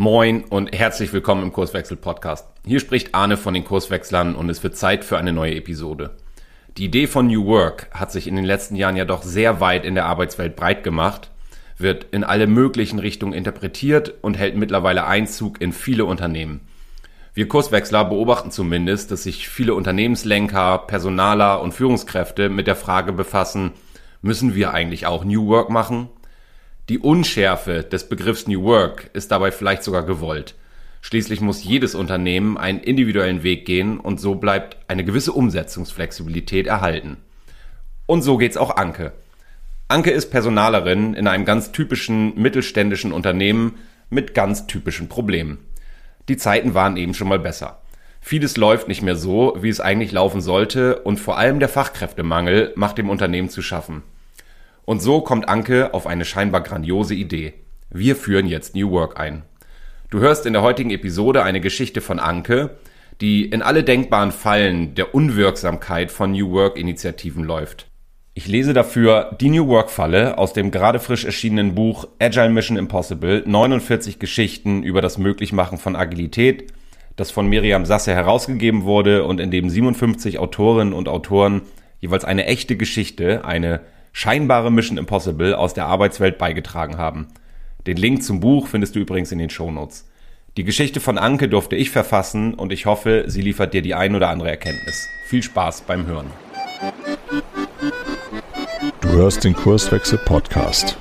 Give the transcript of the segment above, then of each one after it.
Moin und herzlich willkommen im Kurswechsel-Podcast. Hier spricht Arne von den Kurswechslern und es wird Zeit für eine neue Episode. Die Idee von New Work hat sich in den letzten Jahren ja doch sehr weit in der Arbeitswelt breit gemacht, wird in alle möglichen Richtungen interpretiert und hält mittlerweile Einzug in viele Unternehmen. Wir Kurswechsler beobachten zumindest, dass sich viele Unternehmenslenker, Personaler und Führungskräfte mit der Frage befassen, müssen wir eigentlich auch New Work machen? Die Unschärfe des Begriffs New Work ist dabei vielleicht sogar gewollt. Schließlich muss jedes Unternehmen einen individuellen Weg gehen und so bleibt eine gewisse Umsetzungsflexibilität erhalten. Und so geht's auch Anke. Anke ist Personalerin in einem ganz typischen mittelständischen Unternehmen mit ganz typischen Problemen. Die Zeiten waren eben schon mal besser. Vieles läuft nicht mehr so, wie es eigentlich laufen sollte und vor allem der Fachkräftemangel macht dem Unternehmen zu schaffen. Und so kommt Anke auf eine scheinbar grandiose Idee. Wir führen jetzt New Work ein. Du hörst in der heutigen Episode eine Geschichte von Anke, die in alle denkbaren Fallen der Unwirksamkeit von New Work Initiativen läuft. Ich lese dafür die New Work Falle aus dem gerade frisch erschienenen Buch Agile Mission Impossible 49 Geschichten über das Möglichmachen von Agilität, das von Miriam Sasse herausgegeben wurde und in dem 57 Autorinnen und Autoren jeweils eine echte Geschichte, eine scheinbare Mission Impossible aus der Arbeitswelt beigetragen haben. Den Link zum Buch findest du übrigens in den Shownotes. Die Geschichte von Anke durfte ich verfassen und ich hoffe, sie liefert dir die ein oder andere Erkenntnis. Viel Spaß beim Hören. Du hörst den Kurswechsel Podcast.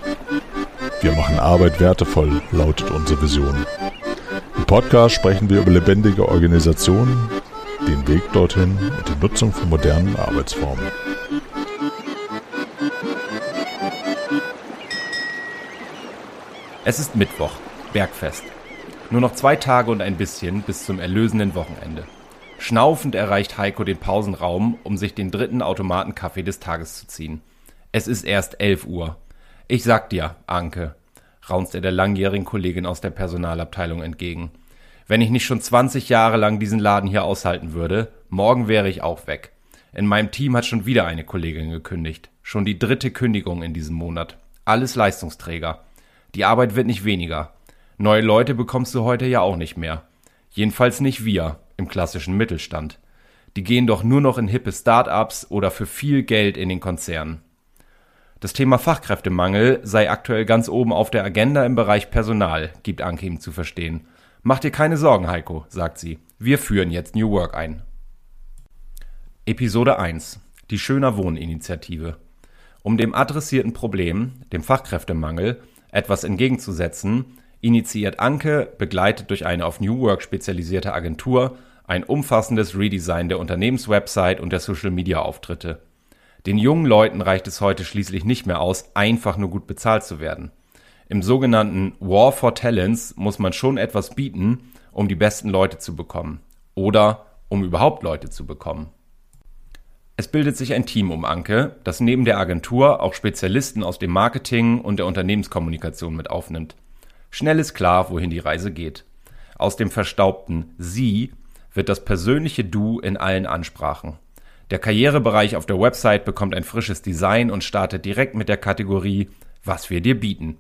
Wir machen Arbeit wertevoll, lautet unsere Vision. Im Podcast sprechen wir über lebendige Organisationen, den Weg dorthin und die Nutzung von modernen Arbeitsformen. Es ist Mittwoch, Bergfest. Nur noch zwei Tage und ein bisschen bis zum erlösenden Wochenende. Schnaufend erreicht Heiko den Pausenraum, um sich den dritten Automatenkaffee des Tages zu ziehen. Es ist erst elf Uhr. Ich sag dir, Anke, raunzt er der langjährigen Kollegin aus der Personalabteilung entgegen. Wenn ich nicht schon 20 Jahre lang diesen Laden hier aushalten würde, morgen wäre ich auch weg. In meinem Team hat schon wieder eine Kollegin gekündigt. Schon die dritte Kündigung in diesem Monat. Alles Leistungsträger. Die Arbeit wird nicht weniger. Neue Leute bekommst du heute ja auch nicht mehr. Jedenfalls nicht wir im klassischen Mittelstand. Die gehen doch nur noch in hippe Start-ups oder für viel Geld in den Konzernen. Das Thema Fachkräftemangel sei aktuell ganz oben auf der Agenda im Bereich Personal, gibt Anke ihm zu verstehen. Mach dir keine Sorgen, Heiko, sagt sie. Wir führen jetzt New Work ein. Episode 1. Die Schöner Wohninitiative. Um dem adressierten Problem, dem Fachkräftemangel, etwas entgegenzusetzen, initiiert Anke, begleitet durch eine auf New Work spezialisierte Agentur, ein umfassendes Redesign der Unternehmenswebsite und der Social-Media-Auftritte. Den jungen Leuten reicht es heute schließlich nicht mehr aus, einfach nur gut bezahlt zu werden. Im sogenannten War for Talents muss man schon etwas bieten, um die besten Leute zu bekommen. Oder um überhaupt Leute zu bekommen. Es bildet sich ein Team um Anke, das neben der Agentur auch Spezialisten aus dem Marketing und der Unternehmenskommunikation mit aufnimmt. Schnell ist klar, wohin die Reise geht. Aus dem verstaubten Sie wird das persönliche Du in allen Ansprachen. Der Karrierebereich auf der Website bekommt ein frisches Design und startet direkt mit der Kategorie Was wir dir bieten.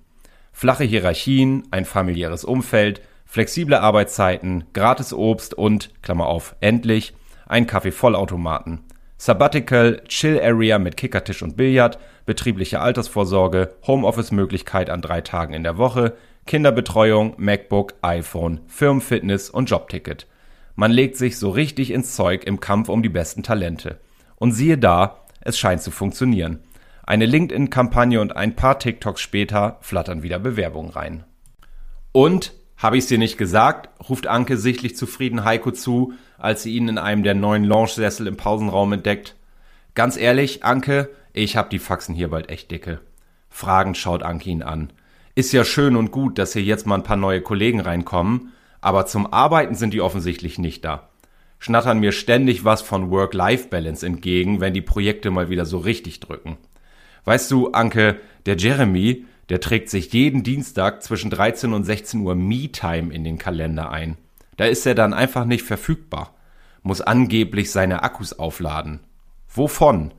Flache Hierarchien, ein familiäres Umfeld, flexible Arbeitszeiten, gratis Obst und, Klammer auf, endlich, ein Kaffeevollautomaten. Sabbatical, Chill Area mit Kickertisch und Billard, betriebliche Altersvorsorge, Homeoffice-Möglichkeit an drei Tagen in der Woche, Kinderbetreuung, MacBook, iPhone, Firmenfitness und Jobticket. Man legt sich so richtig ins Zeug im Kampf um die besten Talente. Und siehe da, es scheint zu funktionieren. Eine LinkedIn-Kampagne und ein paar TikToks später flattern wieder Bewerbungen rein. Und habe ich's dir nicht gesagt? ruft Anke sichtlich zufrieden Heiko zu, als sie ihn in einem der neuen Lounge-Sessel im Pausenraum entdeckt. Ganz ehrlich, Anke, ich hab die Faxen hier bald echt dicke. Fragend schaut Anke ihn an. Ist ja schön und gut, dass hier jetzt mal ein paar neue Kollegen reinkommen, aber zum Arbeiten sind die offensichtlich nicht da. Schnattern mir ständig was von Work-Life-Balance entgegen, wenn die Projekte mal wieder so richtig drücken. Weißt du, Anke, der Jeremy, der trägt sich jeden Dienstag zwischen 13 und 16 Uhr Me-Time in den Kalender ein. Da ist er dann einfach nicht verfügbar. Muss angeblich seine Akkus aufladen. Wovon?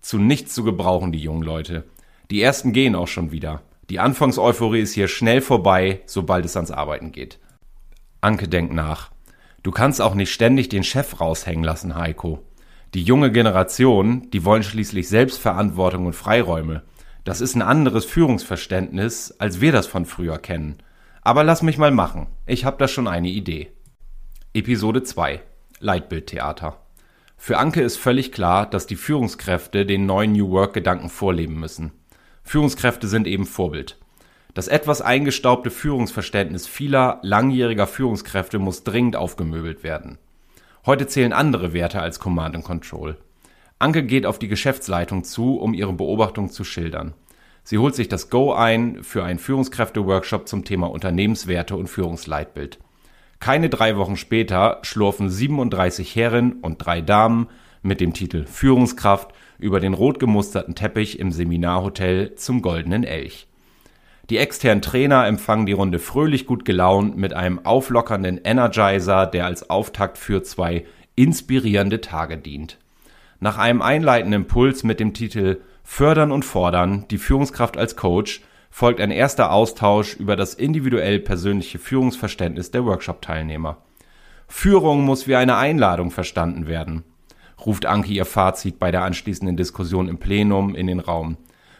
Zu nichts zu gebrauchen, die jungen Leute. Die ersten gehen auch schon wieder. Die Anfangseuphorie ist hier schnell vorbei, sobald es ans Arbeiten geht. Anke denkt nach. Du kannst auch nicht ständig den Chef raushängen lassen, Heiko. Die junge Generation, die wollen schließlich Selbstverantwortung und Freiräume. Das ist ein anderes Führungsverständnis, als wir das von früher kennen. Aber lass mich mal machen. Ich hab da schon eine Idee. Episode 2 Leitbildtheater. Für Anke ist völlig klar, dass die Führungskräfte den neuen New Work Gedanken vorleben müssen. Führungskräfte sind eben Vorbild. Das etwas eingestaubte Führungsverständnis vieler langjähriger Führungskräfte muss dringend aufgemöbelt werden. Heute zählen andere Werte als Command and Control. Anke geht auf die Geschäftsleitung zu, um ihre Beobachtung zu schildern. Sie holt sich das Go ein für einen Führungskräfte-Workshop zum Thema Unternehmenswerte und Führungsleitbild. Keine drei Wochen später schlurfen 37 Herren und drei Damen mit dem Titel Führungskraft über den rot gemusterten Teppich im Seminarhotel zum Goldenen Elch. Die externen Trainer empfangen die Runde fröhlich gut gelaunt mit einem auflockernden Energizer, der als Auftakt für zwei inspirierende Tage dient. Nach einem einleitenden Impuls mit dem Titel Fördern und Fordern, die Führungskraft als Coach, folgt ein erster Austausch über das individuell persönliche Führungsverständnis der Workshop-Teilnehmer. Führung muss wie eine Einladung verstanden werden, ruft Anke ihr Fazit bei der anschließenden Diskussion im Plenum in den Raum.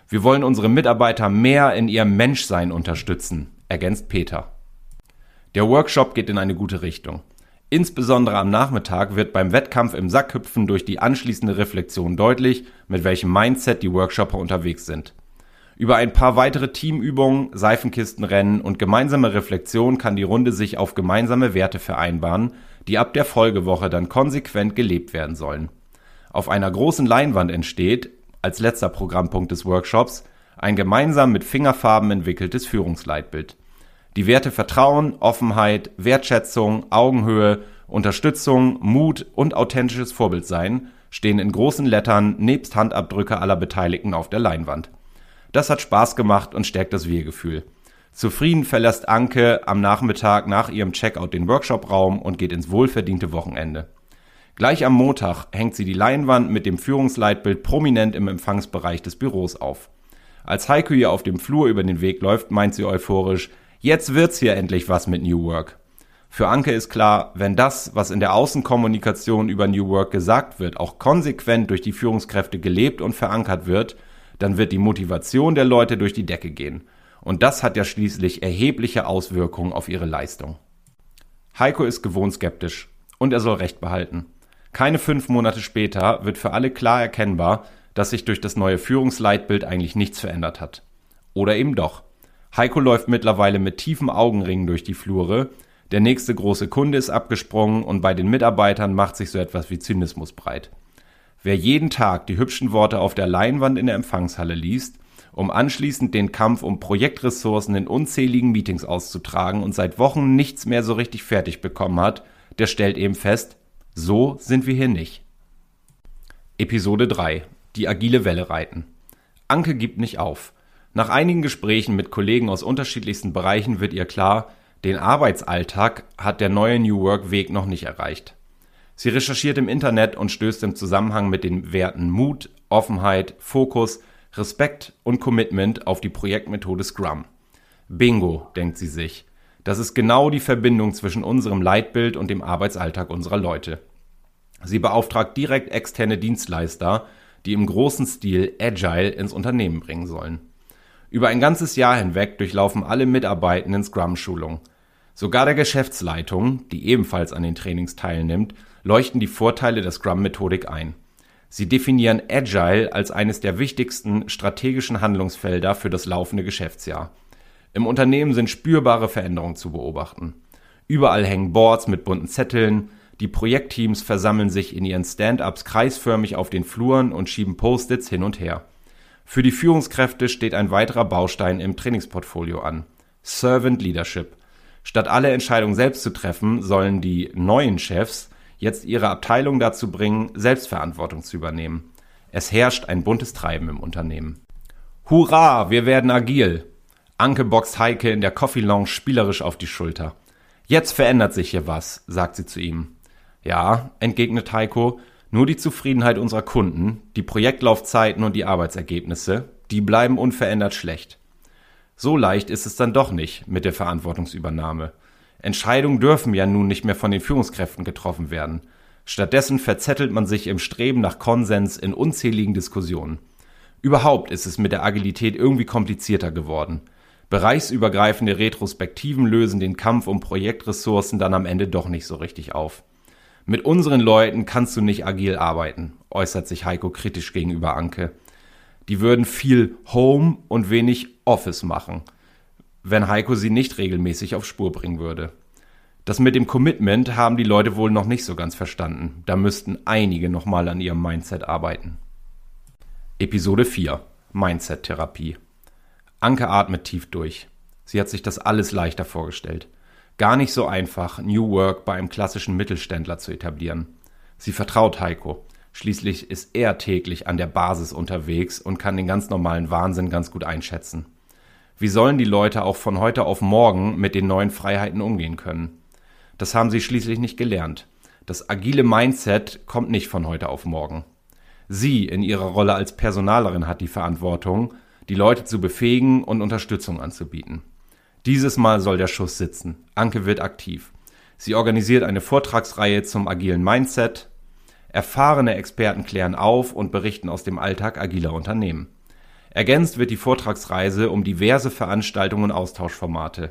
Wir wollen unsere Mitarbeiter mehr in ihrem Menschsein unterstützen, ergänzt Peter. Der Workshop geht in eine gute Richtung. Insbesondere am Nachmittag wird beim Wettkampf im Sackhüpfen durch die anschließende Reflexion deutlich, mit welchem Mindset die Workshopper unterwegs sind. Über ein paar weitere Teamübungen, Seifenkistenrennen und gemeinsame Reflexion kann die Runde sich auf gemeinsame Werte vereinbaren, die ab der Folgewoche dann konsequent gelebt werden sollen. Auf einer großen Leinwand entsteht, als letzter Programmpunkt des Workshops ein gemeinsam mit Fingerfarben entwickeltes Führungsleitbild. Die Werte Vertrauen, Offenheit, Wertschätzung, Augenhöhe, Unterstützung, Mut und authentisches Vorbildsein stehen in großen Lettern nebst Handabdrücke aller Beteiligten auf der Leinwand. Das hat Spaß gemacht und stärkt das Wir-Gefühl. Zufrieden verlässt Anke am Nachmittag nach ihrem Checkout den Workshop-Raum und geht ins wohlverdiente Wochenende. Gleich am Montag hängt sie die Leinwand mit dem Führungsleitbild prominent im Empfangsbereich des Büros auf. Als Heiko ihr auf dem Flur über den Weg läuft, meint sie euphorisch, jetzt wird's hier endlich was mit New Work. Für Anke ist klar, wenn das, was in der Außenkommunikation über New Work gesagt wird, auch konsequent durch die Führungskräfte gelebt und verankert wird, dann wird die Motivation der Leute durch die Decke gehen. Und das hat ja schließlich erhebliche Auswirkungen auf ihre Leistung. Heiko ist gewohnt skeptisch und er soll Recht behalten. Keine fünf Monate später wird für alle klar erkennbar, dass sich durch das neue Führungsleitbild eigentlich nichts verändert hat. Oder eben doch. Heiko läuft mittlerweile mit tiefen Augenringen durch die Flure, der nächste große Kunde ist abgesprungen und bei den Mitarbeitern macht sich so etwas wie Zynismus breit. Wer jeden Tag die hübschen Worte auf der Leinwand in der Empfangshalle liest, um anschließend den Kampf um Projektressourcen in unzähligen Meetings auszutragen und seit Wochen nichts mehr so richtig fertig bekommen hat, der stellt eben fest, so sind wir hier nicht. Episode 3 Die agile Welle reiten. Anke gibt nicht auf. Nach einigen Gesprächen mit Kollegen aus unterschiedlichsten Bereichen wird ihr klar, den Arbeitsalltag hat der neue New Work Weg noch nicht erreicht. Sie recherchiert im Internet und stößt im Zusammenhang mit den Werten Mut, Offenheit, Fokus, Respekt und Commitment auf die Projektmethode Scrum. Bingo, denkt sie sich. Das ist genau die Verbindung zwischen unserem Leitbild und dem Arbeitsalltag unserer Leute. Sie beauftragt direkt externe Dienstleister, die im großen Stil Agile ins Unternehmen bringen sollen. Über ein ganzes Jahr hinweg durchlaufen alle Mitarbeitenden Scrum-Schulung. Sogar der Geschäftsleitung, die ebenfalls an den Trainings teilnimmt, leuchten die Vorteile der Scrum-Methodik ein. Sie definieren Agile als eines der wichtigsten strategischen Handlungsfelder für das laufende Geschäftsjahr. Im Unternehmen sind spürbare Veränderungen zu beobachten. Überall hängen Boards mit bunten Zetteln, die Projektteams versammeln sich in ihren Stand-ups kreisförmig auf den Fluren und schieben Post-its hin und her. Für die Führungskräfte steht ein weiterer Baustein im Trainingsportfolio an. Servant Leadership. Statt alle Entscheidungen selbst zu treffen, sollen die neuen Chefs jetzt ihre Abteilung dazu bringen, Selbstverantwortung zu übernehmen. Es herrscht ein buntes Treiben im Unternehmen. Hurra, wir werden agil! Anke boxt Heike in der Coffee Lounge spielerisch auf die Schulter. Jetzt verändert sich hier was, sagt sie zu ihm. Ja, entgegnet Heiko, nur die Zufriedenheit unserer Kunden, die Projektlaufzeiten und die Arbeitsergebnisse, die bleiben unverändert schlecht. So leicht ist es dann doch nicht mit der Verantwortungsübernahme. Entscheidungen dürfen ja nun nicht mehr von den Führungskräften getroffen werden. Stattdessen verzettelt man sich im Streben nach Konsens in unzähligen Diskussionen. Überhaupt ist es mit der Agilität irgendwie komplizierter geworden. Bereichsübergreifende Retrospektiven lösen den Kampf um Projektressourcen dann am Ende doch nicht so richtig auf. Mit unseren Leuten kannst du nicht agil arbeiten, äußert sich Heiko kritisch gegenüber Anke. Die würden viel Home und wenig Office machen, wenn Heiko sie nicht regelmäßig auf Spur bringen würde. Das mit dem Commitment haben die Leute wohl noch nicht so ganz verstanden. Da müssten einige nochmal an ihrem Mindset arbeiten. Episode 4 Mindset-Therapie. Anke atmet tief durch. Sie hat sich das alles leichter vorgestellt. Gar nicht so einfach, New Work bei einem klassischen Mittelständler zu etablieren. Sie vertraut Heiko. Schließlich ist er täglich an der Basis unterwegs und kann den ganz normalen Wahnsinn ganz gut einschätzen. Wie sollen die Leute auch von heute auf morgen mit den neuen Freiheiten umgehen können? Das haben sie schließlich nicht gelernt. Das agile Mindset kommt nicht von heute auf morgen. Sie in ihrer Rolle als Personalerin hat die Verantwortung, die Leute zu befähigen und Unterstützung anzubieten. Dieses Mal soll der Schuss sitzen. Anke wird aktiv. Sie organisiert eine Vortragsreihe zum agilen Mindset. Erfahrene Experten klären auf und berichten aus dem Alltag agiler Unternehmen. Ergänzt wird die Vortragsreise um diverse Veranstaltungen und Austauschformate.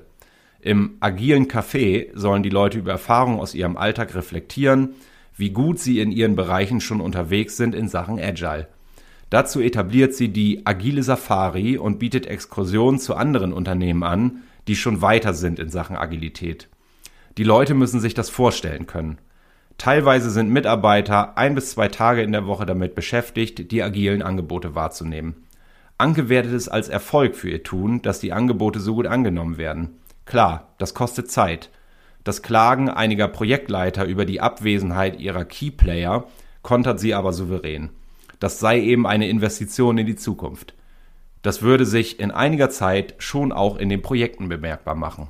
Im agilen Café sollen die Leute über Erfahrungen aus ihrem Alltag reflektieren, wie gut sie in ihren Bereichen schon unterwegs sind in Sachen Agile. Dazu etabliert sie die Agile Safari und bietet Exkursionen zu anderen Unternehmen an, die schon weiter sind in Sachen Agilität. Die Leute müssen sich das vorstellen können. Teilweise sind Mitarbeiter ein bis zwei Tage in der Woche damit beschäftigt, die agilen Angebote wahrzunehmen. Anke wertet es als Erfolg für ihr Tun, dass die Angebote so gut angenommen werden. Klar, das kostet Zeit. Das Klagen einiger Projektleiter über die Abwesenheit ihrer Keyplayer kontert sie aber souverän. Das sei eben eine Investition in die Zukunft. Das würde sich in einiger Zeit schon auch in den Projekten bemerkbar machen.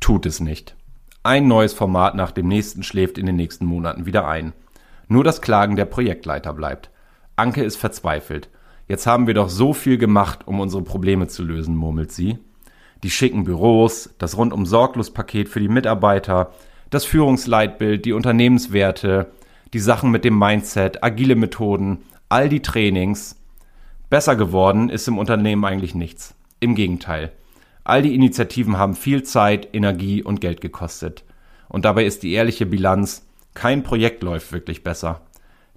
Tut es nicht. Ein neues Format nach dem nächsten schläft in den nächsten Monaten wieder ein. Nur das Klagen der Projektleiter bleibt. Anke ist verzweifelt. Jetzt haben wir doch so viel gemacht, um unsere Probleme zu lösen, murmelt sie die schicken Büros, das rundum sorglos Paket für die Mitarbeiter, das Führungsleitbild, die Unternehmenswerte, die Sachen mit dem Mindset, agile Methoden, all die Trainings. Besser geworden ist im Unternehmen eigentlich nichts. Im Gegenteil. All die Initiativen haben viel Zeit, Energie und Geld gekostet. Und dabei ist die ehrliche Bilanz, kein Projekt läuft wirklich besser.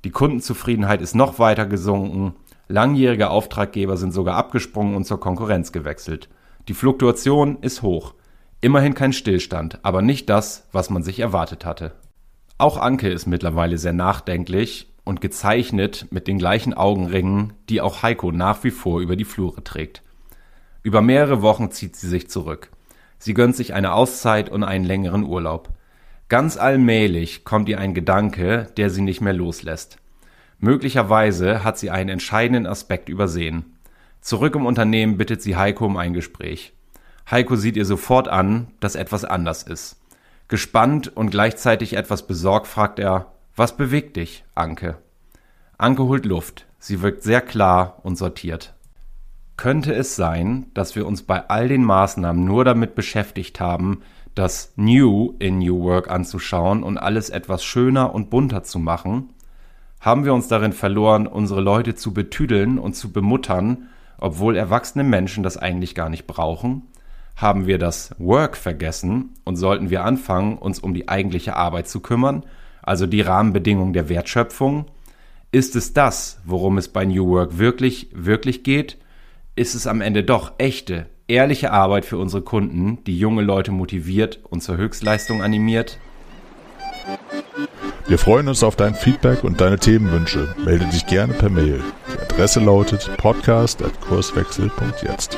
Die Kundenzufriedenheit ist noch weiter gesunken, langjährige Auftraggeber sind sogar abgesprungen und zur Konkurrenz gewechselt. Die Fluktuation ist hoch. Immerhin kein Stillstand, aber nicht das, was man sich erwartet hatte. Auch Anke ist mittlerweile sehr nachdenklich und gezeichnet mit den gleichen Augenringen, die auch Heiko nach wie vor über die Flure trägt. Über mehrere Wochen zieht sie sich zurück. Sie gönnt sich eine Auszeit und einen längeren Urlaub. Ganz allmählich kommt ihr ein Gedanke, der sie nicht mehr loslässt. Möglicherweise hat sie einen entscheidenden Aspekt übersehen. Zurück im Unternehmen bittet sie Heiko um ein Gespräch. Heiko sieht ihr sofort an, dass etwas anders ist. Gespannt und gleichzeitig etwas besorgt fragt er, was bewegt dich, Anke? Anke holt Luft. Sie wirkt sehr klar und sortiert. Könnte es sein, dass wir uns bei all den Maßnahmen nur damit beschäftigt haben, das New in New Work anzuschauen und alles etwas schöner und bunter zu machen? Haben wir uns darin verloren, unsere Leute zu betüdeln und zu bemuttern obwohl erwachsene Menschen das eigentlich gar nicht brauchen? Haben wir das Work vergessen und sollten wir anfangen, uns um die eigentliche Arbeit zu kümmern, also die Rahmenbedingungen der Wertschöpfung? Ist es das, worum es bei New Work wirklich, wirklich geht? Ist es am Ende doch echte, ehrliche Arbeit für unsere Kunden, die junge Leute motiviert und zur Höchstleistung animiert? Wir freuen uns auf dein Feedback und deine Themenwünsche. Melde dich gerne per Mail. Die Adresse lautet podcast.kurswechsel.jetzt.